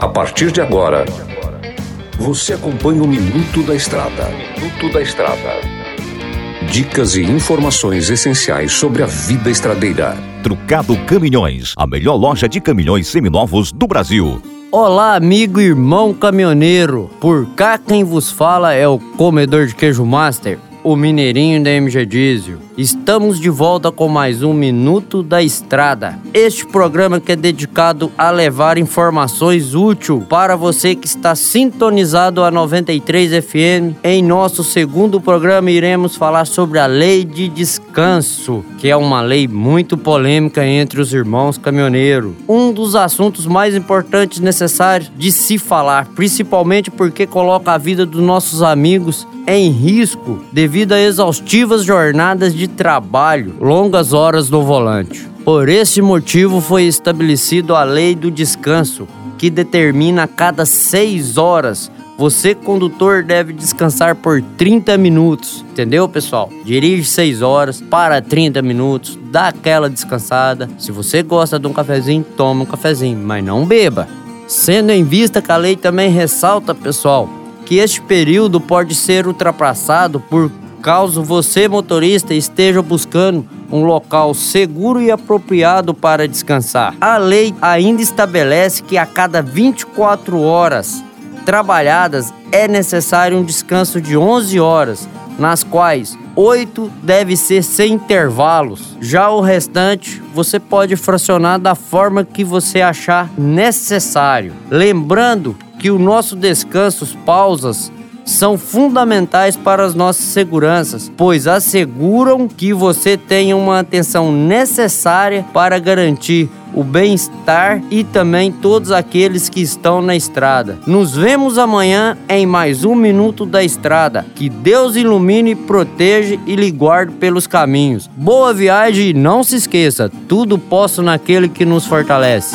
A partir de agora, você acompanha o Minuto da Estrada. Minuto da Estrada. Dicas e informações essenciais sobre a vida estradeira. Trucado Caminhões, a melhor loja de caminhões seminovos do Brasil. Olá, amigo e irmão caminhoneiro. Por cá quem vos fala é o comedor de queijo master o Mineirinho da MG Diesel. Estamos de volta com mais um Minuto da Estrada. Este programa que é dedicado a levar informações úteis para você que está sintonizado a 93 FM. Em nosso segundo programa iremos falar sobre a lei de descanso, que é uma lei muito polêmica entre os irmãos caminhoneiros. Um dos assuntos mais importantes necessários de se falar, principalmente porque coloca a vida dos nossos amigos em risco devido a exaustivas jornadas de trabalho, longas horas no volante. Por esse motivo foi estabelecido a lei do descanso, que determina a cada seis horas você, condutor, deve descansar por 30 minutos. Entendeu, pessoal? Dirige 6 horas, para 30 minutos, dá aquela descansada. Se você gosta de um cafezinho, toma um cafezinho, mas não beba. Sendo em vista que a lei também ressalta, pessoal, que este período pode ser ultrapassado por caso você, motorista, esteja buscando um local seguro e apropriado para descansar. A lei ainda estabelece que a cada 24 horas trabalhadas é necessário um descanso de 11 horas, nas quais 8 deve ser sem intervalos. Já o restante você pode fracionar da forma que você achar necessário. Lembrando que o nosso descanso, pausas, são fundamentais para as nossas seguranças, pois asseguram que você tenha uma atenção necessária para garantir o bem-estar e também todos aqueles que estão na estrada. Nos vemos amanhã em mais um Minuto da Estrada. Que Deus ilumine, proteja e lhe guarde pelos caminhos. Boa viagem e não se esqueça: tudo posso naquele que nos fortalece.